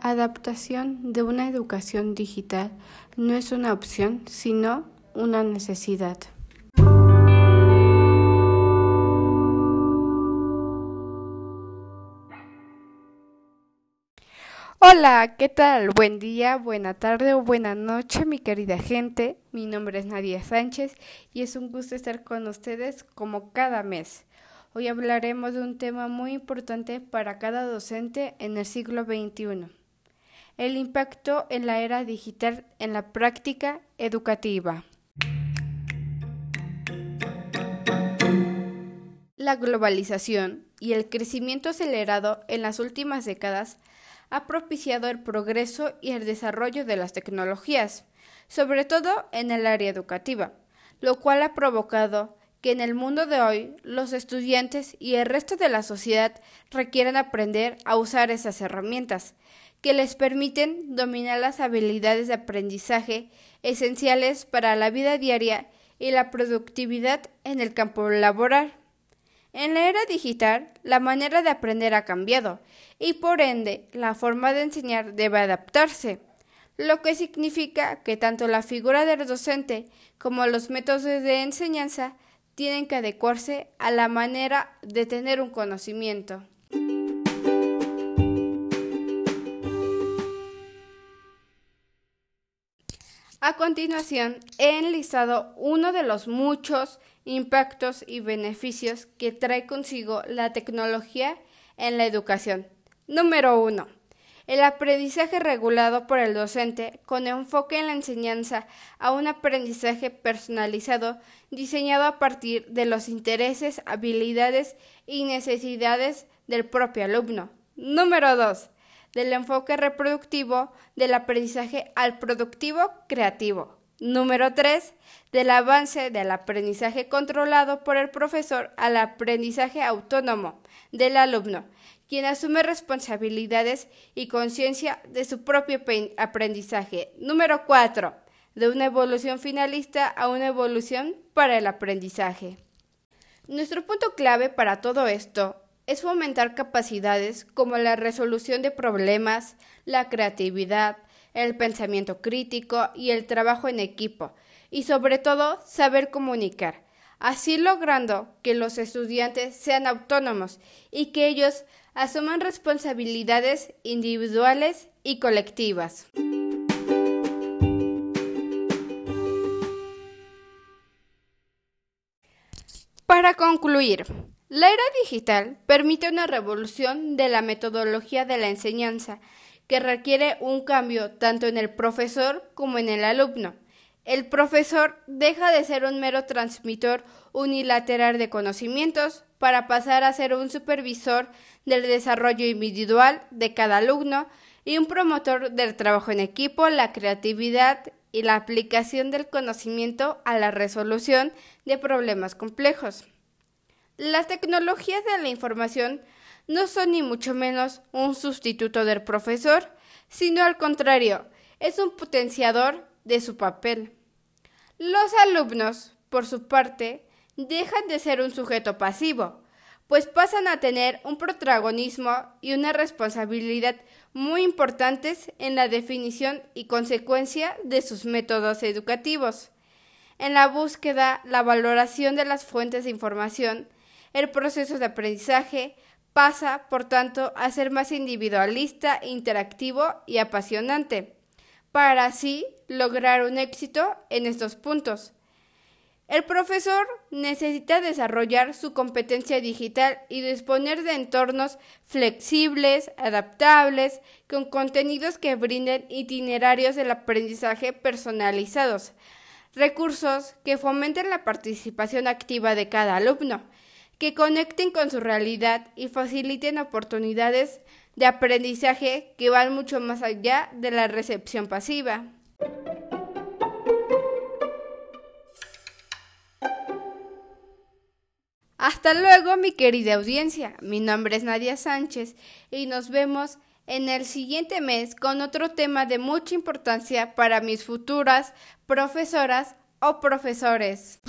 adaptación de una educación digital no es una opción, sino una necesidad. Hola, ¿qué tal? Buen día, buena tarde o buena noche, mi querida gente. Mi nombre es Nadia Sánchez y es un gusto estar con ustedes como cada mes. Hoy hablaremos de un tema muy importante para cada docente en el siglo XXI. El impacto en la era digital en la práctica educativa. La globalización y el crecimiento acelerado en las últimas décadas ha propiciado el progreso y el desarrollo de las tecnologías, sobre todo en el área educativa, lo cual ha provocado que en el mundo de hoy los estudiantes y el resto de la sociedad requieren aprender a usar esas herramientas, que les permiten dominar las habilidades de aprendizaje esenciales para la vida diaria y la productividad en el campo laboral. En la era digital, la manera de aprender ha cambiado y por ende la forma de enseñar debe adaptarse, lo que significa que tanto la figura del docente como los métodos de enseñanza tienen que adecuarse a la manera de tener un conocimiento. A continuación, he enlistado uno de los muchos impactos y beneficios que trae consigo la tecnología en la educación. Número 1. El aprendizaje regulado por el docente con enfoque en la enseñanza a un aprendizaje personalizado diseñado a partir de los intereses, habilidades y necesidades del propio alumno. Número 2. Del enfoque reproductivo del aprendizaje al productivo creativo. Número 3. Del avance del aprendizaje controlado por el profesor al aprendizaje autónomo del alumno quien asume responsabilidades y conciencia de su propio aprendizaje. Número 4. De una evolución finalista a una evolución para el aprendizaje. Nuestro punto clave para todo esto es fomentar capacidades como la resolución de problemas, la creatividad, el pensamiento crítico y el trabajo en equipo, y sobre todo saber comunicar, así logrando que los estudiantes sean autónomos y que ellos asuman responsabilidades individuales y colectivas. Para concluir, la era digital permite una revolución de la metodología de la enseñanza que requiere un cambio tanto en el profesor como en el alumno. El profesor deja de ser un mero transmisor unilateral de conocimientos para pasar a ser un supervisor del desarrollo individual de cada alumno y un promotor del trabajo en equipo, la creatividad y la aplicación del conocimiento a la resolución de problemas complejos. Las tecnologías de la información no son ni mucho menos un sustituto del profesor, sino al contrario, es un potenciador de su papel. Los alumnos, por su parte, dejan de ser un sujeto pasivo, pues pasan a tener un protagonismo y una responsabilidad muy importantes en la definición y consecuencia de sus métodos educativos. En la búsqueda, la valoración de las fuentes de información, el proceso de aprendizaje pasa, por tanto, a ser más individualista, interactivo y apasionante, para así lograr un éxito en estos puntos. El profesor necesita desarrollar su competencia digital y disponer de entornos flexibles, adaptables, con contenidos que brinden itinerarios del aprendizaje personalizados, recursos que fomenten la participación activa de cada alumno, que conecten con su realidad y faciliten oportunidades de aprendizaje que van mucho más allá de la recepción pasiva. Hasta luego, mi querida audiencia. Mi nombre es Nadia Sánchez y nos vemos en el siguiente mes con otro tema de mucha importancia para mis futuras profesoras o profesores.